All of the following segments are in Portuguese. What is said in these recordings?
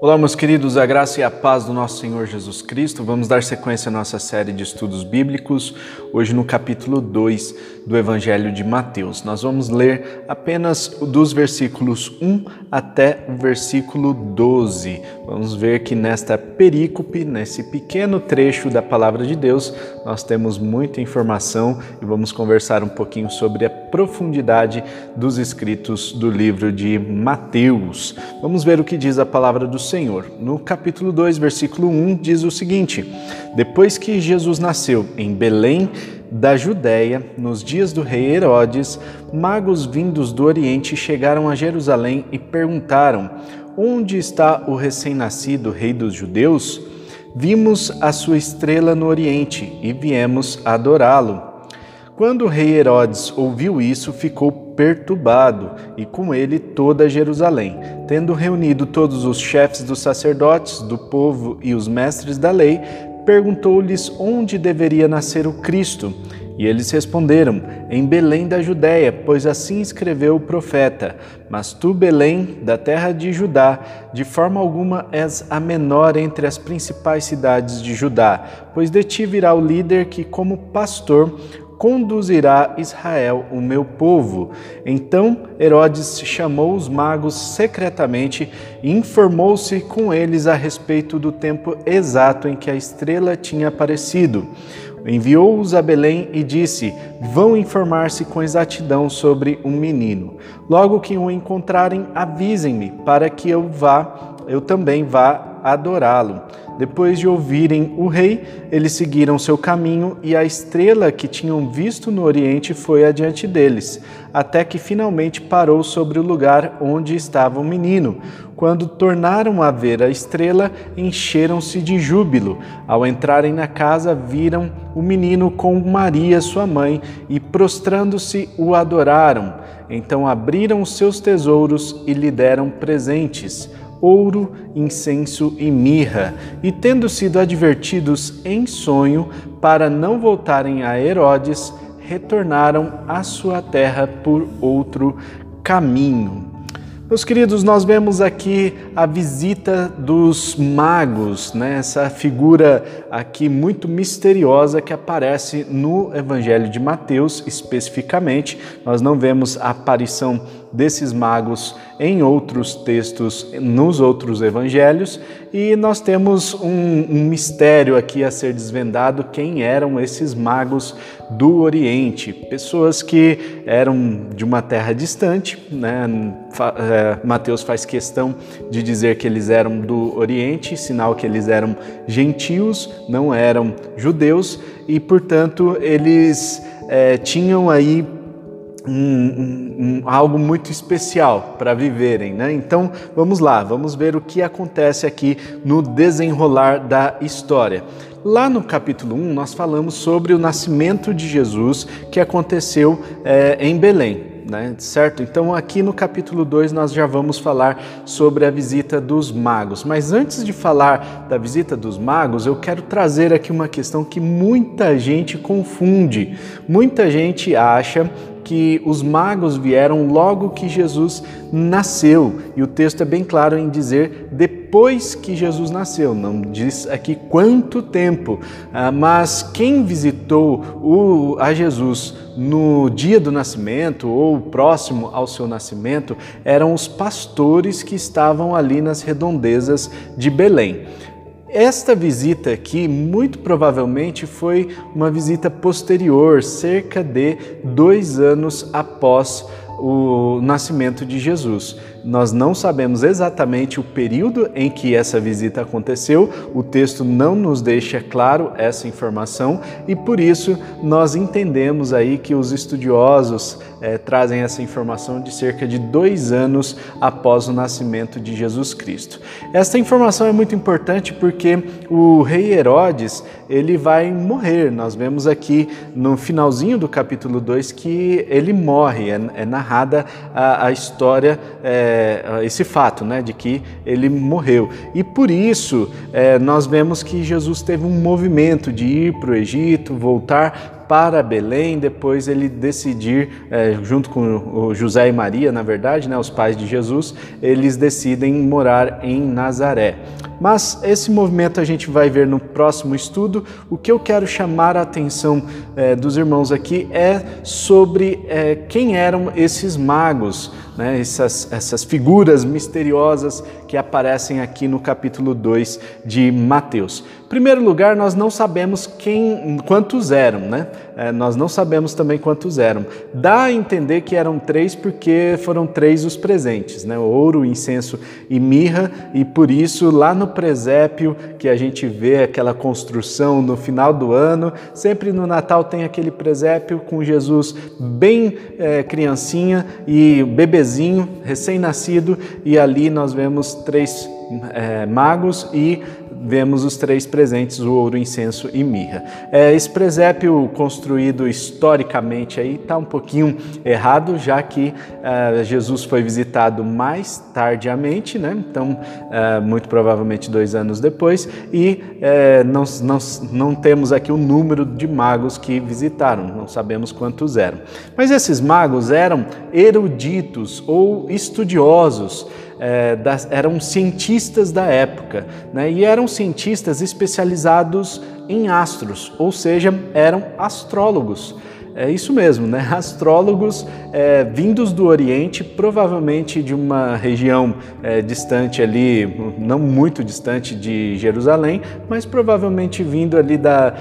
Olá, meus queridos, a graça e a paz do nosso Senhor Jesus Cristo. Vamos dar sequência à nossa série de estudos bíblicos, hoje no capítulo 2 do Evangelho de Mateus. Nós vamos ler apenas dos versículos 1 até o versículo 12. Vamos ver que nesta perícope, nesse pequeno trecho da palavra de Deus, nós temos muita informação e vamos conversar um pouquinho sobre a profundidade dos escritos do livro de Mateus. Vamos ver o que diz a palavra do Senhor. No capítulo 2, versículo 1, diz o seguinte: Depois que Jesus nasceu em Belém, da Judéia, nos dias do rei Herodes, magos vindos do Oriente chegaram a Jerusalém e perguntaram: Onde está o recém-nascido rei dos judeus? Vimos a sua estrela no Oriente e viemos adorá-lo. Quando o rei Herodes ouviu isso, ficou perturbado, e com ele toda Jerusalém. Tendo reunido todos os chefes dos sacerdotes, do povo e os mestres da lei, perguntou-lhes onde deveria nascer o Cristo. E eles responderam: Em Belém da Judéia, pois assim escreveu o profeta. Mas tu, Belém, da terra de Judá, de forma alguma és a menor entre as principais cidades de Judá, pois de ti virá o líder que, como pastor, conduzirá Israel, o meu povo. Então Herodes chamou os magos secretamente e informou-se com eles a respeito do tempo exato em que a estrela tinha aparecido. Enviou-os a Belém e disse: Vão informar-se com exatidão sobre um menino. Logo que o encontrarem, avisem-me, para que eu vá, eu também vá adorá-lo. Depois de ouvirem o rei, eles seguiram seu caminho e a estrela que tinham visto no oriente foi adiante deles, até que finalmente parou sobre o lugar onde estava o menino. Quando tornaram a ver a estrela, encheram-se de júbilo. Ao entrarem na casa, viram o menino com Maria, sua mãe, e prostrando-se o adoraram. Então abriram seus tesouros e lhe deram presentes ouro, incenso e mirra, e tendo sido advertidos em sonho para não voltarem a Herodes, retornaram à sua terra por outro caminho. Meus queridos, nós vemos aqui a visita dos magos, né? essa figura aqui muito misteriosa que aparece no Evangelho de Mateus especificamente. Nós não vemos a aparição desses magos em outros textos, nos outros evangelhos, e nós temos um, um, mistério aqui a ser desvendado: quem eram esses magos do Oriente? Pessoas que eram de uma terra distante, né? É, Mateus faz questão de dizer que eles eram do Oriente, sinal que eles eram gentios, não eram judeus, e portanto eles é, tinham aí um, um, um, algo muito especial para viverem, né? Então vamos lá, vamos ver o que acontece aqui no desenrolar da história. Lá no capítulo 1, nós falamos sobre o nascimento de Jesus que aconteceu é, em Belém né? certo? Então, aqui no capítulo 2, nós já vamos falar sobre a visita dos magos. Mas antes de falar da visita dos magos, eu quero trazer aqui uma questão que muita gente confunde. Muita gente acha que os magos vieram logo que Jesus nasceu, e o texto é bem claro em dizer depois que Jesus nasceu, não diz aqui quanto tempo, ah, mas quem visitou a Jesus no dia do nascimento ou próximo ao seu nascimento eram os pastores que estavam ali nas redondezas de Belém. Esta visita aqui, muito provavelmente, foi uma visita posterior, cerca de dois anos após o nascimento de Jesus. Nós não sabemos exatamente o período em que essa visita aconteceu, o texto não nos deixa claro essa informação e por isso nós entendemos aí que os estudiosos é, trazem essa informação de cerca de dois anos após o nascimento de Jesus Cristo. Esta informação é muito importante porque o rei Herodes ele vai morrer. Nós vemos aqui no finalzinho do capítulo 2 que ele morre, é, é narrada a, a história, é, esse fato, né, de que ele morreu. E por isso é, nós vemos que Jesus teve um movimento de ir para o Egito, voltar para Belém, depois ele decidir, é, junto com José e Maria, na verdade, né, os pais de Jesus, eles decidem morar em Nazaré. Mas esse movimento a gente vai ver no próximo estudo. O que eu quero chamar a atenção é, dos irmãos aqui é sobre é, quem eram esses magos né, essas, essas figuras misteriosas que aparecem aqui no capítulo 2 de Mateus. Primeiro lugar, nós não sabemos quem, quantos eram, né? É, nós não sabemos também quantos eram. Dá a entender que eram três porque foram três os presentes, né? Ouro, incenso e mirra, e por isso lá no presépio que a gente vê aquela construção no final do ano, sempre no Natal tem aquele presépio com Jesus bem é, criancinha e bebezinho bebezinho, recém-nascido, e ali nós vemos três é, magos e vemos os três presentes, o ouro, incenso e mirra. É, esse presépio construído historicamente aí está um pouquinho errado, já que é, Jesus foi visitado mais tardiamente, né? então é, muito provavelmente dois anos depois, e é, não, não, não temos aqui o número de magos que visitaram, não sabemos quantos eram. Mas esses magos eram eruditos ou estudiosos, é, das, eram cientistas da época, né? e eram cientistas especializados em astros, ou seja, eram astrólogos. É isso mesmo, né? Astrólogos é, vindos do Oriente, provavelmente de uma região é, distante ali, não muito distante de Jerusalém, mas provavelmente vindo ali da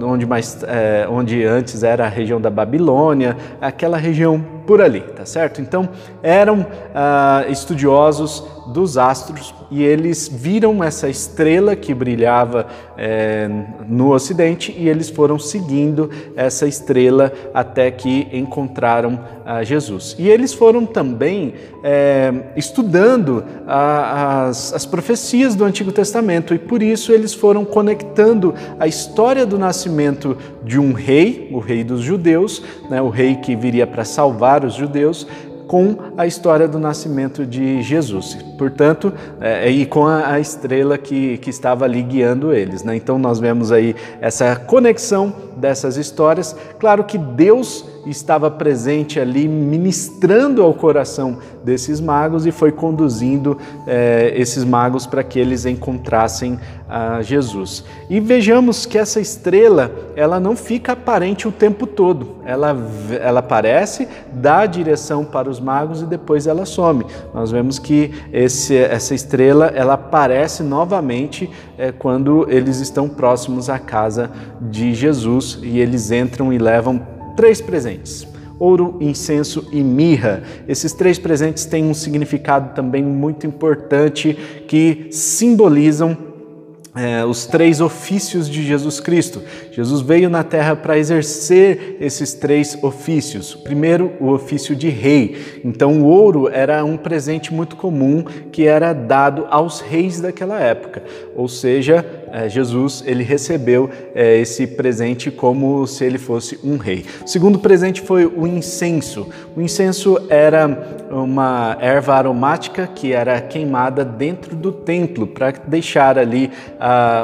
onde mais, é, onde antes era a região da Babilônia, aquela região por ali, tá certo? Então eram ah, estudiosos dos astros e eles viram essa estrela que brilhava é, no Ocidente e eles foram seguindo essa estrela até que encontraram Jesus. E eles foram também é, estudando a, as, as profecias do Antigo Testamento e por isso eles foram conectando a história do nascimento de um rei, o rei dos judeus, né, o rei que viria para salvar os judeus, com a história do nascimento de Jesus. Portanto, é, e com a, a, estrela que, que estava ali guiando eles. Né? Então, nós vemos aí essa conexão dessas histórias. Claro que Deus estava presente ali, ministrando ao coração desses magos e foi conduzindo é, esses magos para que eles encontrassem a Jesus. E vejamos que essa estrela, ela não fica aparente o tempo todo. Ela, ela aparece, dá a direção para os magos e depois ela some. Nós vemos que esse, essa estrela, ela aparece novamente é, quando eles estão próximos à casa de Jesus e eles entram e levam três presentes ouro, incenso e mirra. Esses três presentes têm um significado também muito importante que simbolizam é, os três ofícios de Jesus Cristo. Jesus veio na terra para exercer esses três ofícios. Primeiro, o ofício de rei. Então, o ouro era um presente muito comum que era dado aos reis daquela época. Ou seja, é, Jesus ele recebeu é, esse presente como se ele fosse um rei. O segundo presente foi o incenso. O incenso era uma erva aromática que era queimada dentro do templo para deixar ali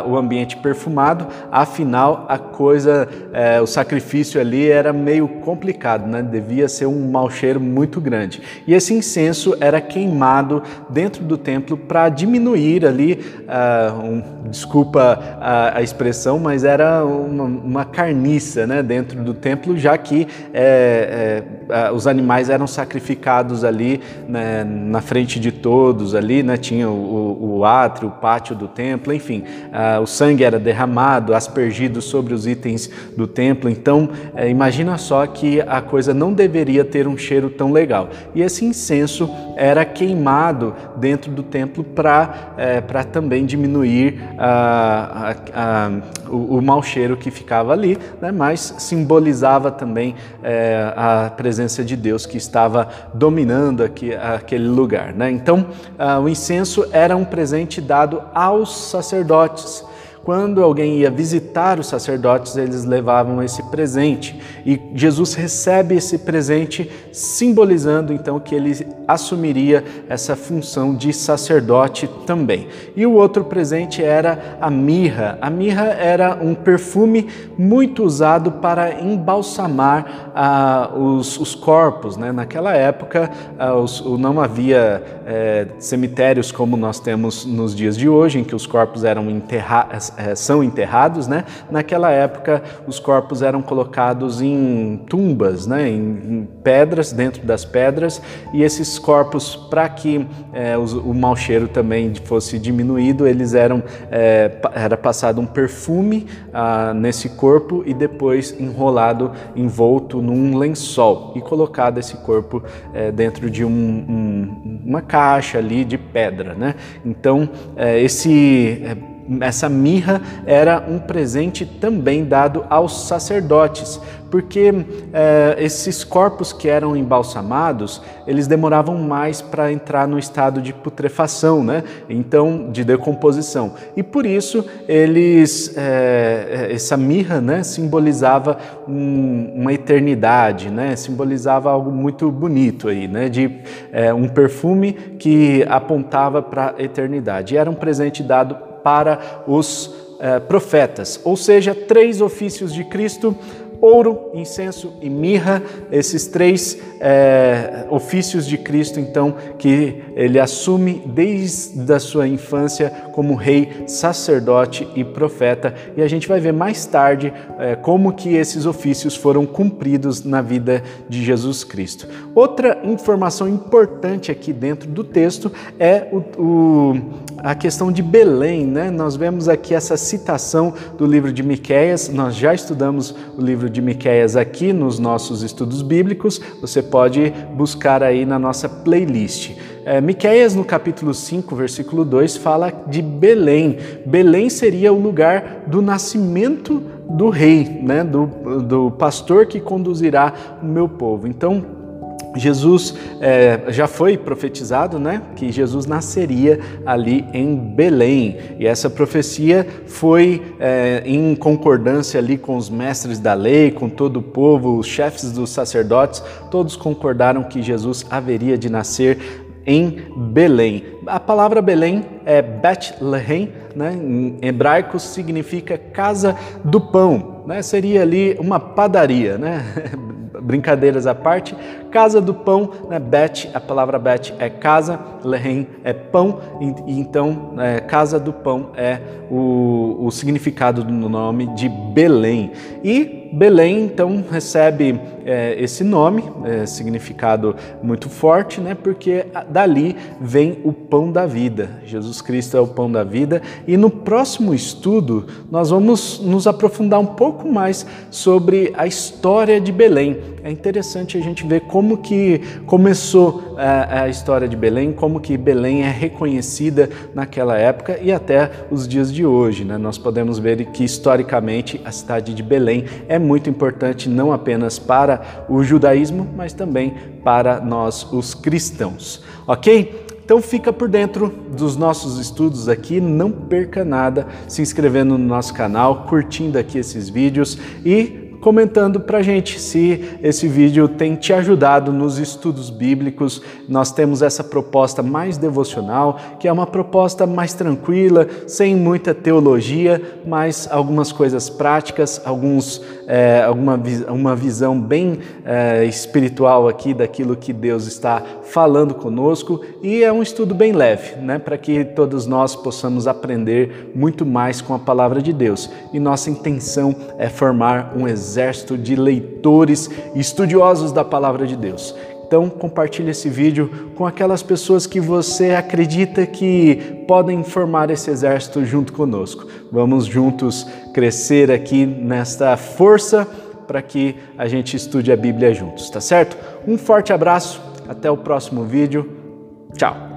o ambiente perfumado. Afinal, a coisa, uh, o sacrifício ali era meio complicado, né? devia ser um mau cheiro muito grande. E esse incenso era queimado dentro do templo para diminuir ali, uh, um, desculpa a, a, expressão, mas era uma, uma carniça né? dentro do templo, já que é, é, os animais eram sacrificados ali né, na frente de todos ali, né, tinha o, o átrio, o pátio do templo, enfim, uh, o sangue era derramado, aspergido sobre os itens do templo. Então, uh, imagina só que a coisa não deveria ter um cheiro tão legal. E esse incenso era queimado dentro do templo para para também diminuir a, a, o, o mau cheiro que ficava ali, né, mas simbolizava também eh, a presença de Deus que estava dominando aqui, aquele lugar. Né? Então, uh, o incenso era um presente dado aos sacerdotes. Quando alguém ia visitar os sacerdotes, eles levavam esse presente. E Jesus recebe esse presente, simbolizando então que ele assumiria essa função de sacerdote também. E o outro presente era a mirra. A mirra era um perfume muito usado para embalsamar ah, os, os, corpos. Né? Naquela época, ah, os, não havia é, cemitérios como nós temos nos dias de hoje, em que os corpos eram enterrados, é, são enterrados. Né? Naquela época, os corpos eram colocados em tumbas, né? em, em pedras, dentro das pedras, e esses corpos, para que é, os, o mau cheiro também fosse diminuído, eles eram é, era passado um perfume ah, nesse corpo e depois enrolado, envolto num lençol e colocado esse corpo é, dentro de um, um, uma caixa ali de pedra, né? Então é, esse é, essa mirra era um presente também dado aos sacerdotes, porque é, esses corpos que eram embalsamados, eles demoravam mais para entrar no estado de putrefação, né? Então, de decomposição. E por isso eles, é, essa mirra, né, simbolizava um, uma eternidade, né? Simbolizava algo muito bonito aí, né? De é, um perfume que apontava para a eternidade. E era um presente dado para os profetas, ou seja, três ofícios de Cristo ouro, incenso e mirra, esses três é, ofícios de Cristo, então, que ele assume desde a sua infância como rei, sacerdote e profeta. E a gente vai ver mais tarde é, como que esses ofícios foram cumpridos na vida de Jesus Cristo. Outra informação importante aqui dentro do texto é o, o, a questão de Belém, né? Nós vemos aqui essa citação do livro de Miqueias, nós já estudamos o livro de Miqueias aqui nos nossos estudos bíblicos, você pode buscar aí na nossa playlist. É, Miqueias, no capítulo 5, versículo 2, fala de Belém. Belém seria o lugar do nascimento do rei, né? do, do pastor que conduzirá o meu povo. Então, Jesus é, já foi profetizado, né, que Jesus nasceria ali em Belém e essa profecia foi é, em concordância ali com os mestres da lei, com todo o povo, os chefes dos sacerdotes, todos concordaram que Jesus haveria de nascer em Belém. A palavra Belém é Bethlehem, né, em hebraico significa casa do pão, né, seria ali uma padaria, né? brincadeiras à parte, casa do pão, né? Bet, a palavra Bet é casa, Lehem é pão, e, então é, casa do pão é o, o significado do nome de Belém. E Belém então recebe é, esse nome, é, significado muito forte, né? Porque dali vem o pão da vida. Jesus Cristo é o pão da vida. E no próximo estudo nós vamos nos aprofundar um pouco mais sobre a história de Belém. É interessante a gente ver como que começou é, a história de Belém, como que Belém é reconhecida naquela época e até os dias de hoje. Né? Nós podemos ver que historicamente a cidade de Belém é muito importante não apenas para o judaísmo, mas também para nós, os cristãos. Ok? Então fica por dentro dos nossos estudos aqui, não perca nada se inscrevendo no nosso canal, curtindo aqui esses vídeos e comentando para gente se esse vídeo tem te ajudado nos estudos bíblicos. Nós temos essa proposta mais devocional, que é uma proposta mais tranquila, sem muita teologia, mas algumas coisas práticas, alguns, é, alguma uma visão bem é, espiritual aqui daquilo que Deus está falando conosco e é um estudo bem leve, né, para que todos nós possamos aprender muito mais com a palavra de Deus. E nossa intenção é formar um exército de leitores estudiosos da palavra de Deus. Então, compartilhe esse vídeo com aquelas pessoas que você acredita que podem formar esse exército junto conosco. Vamos juntos crescer aqui nesta força para que a gente estude a Bíblia juntos, tá certo? Um forte abraço, até o próximo vídeo. Tchau!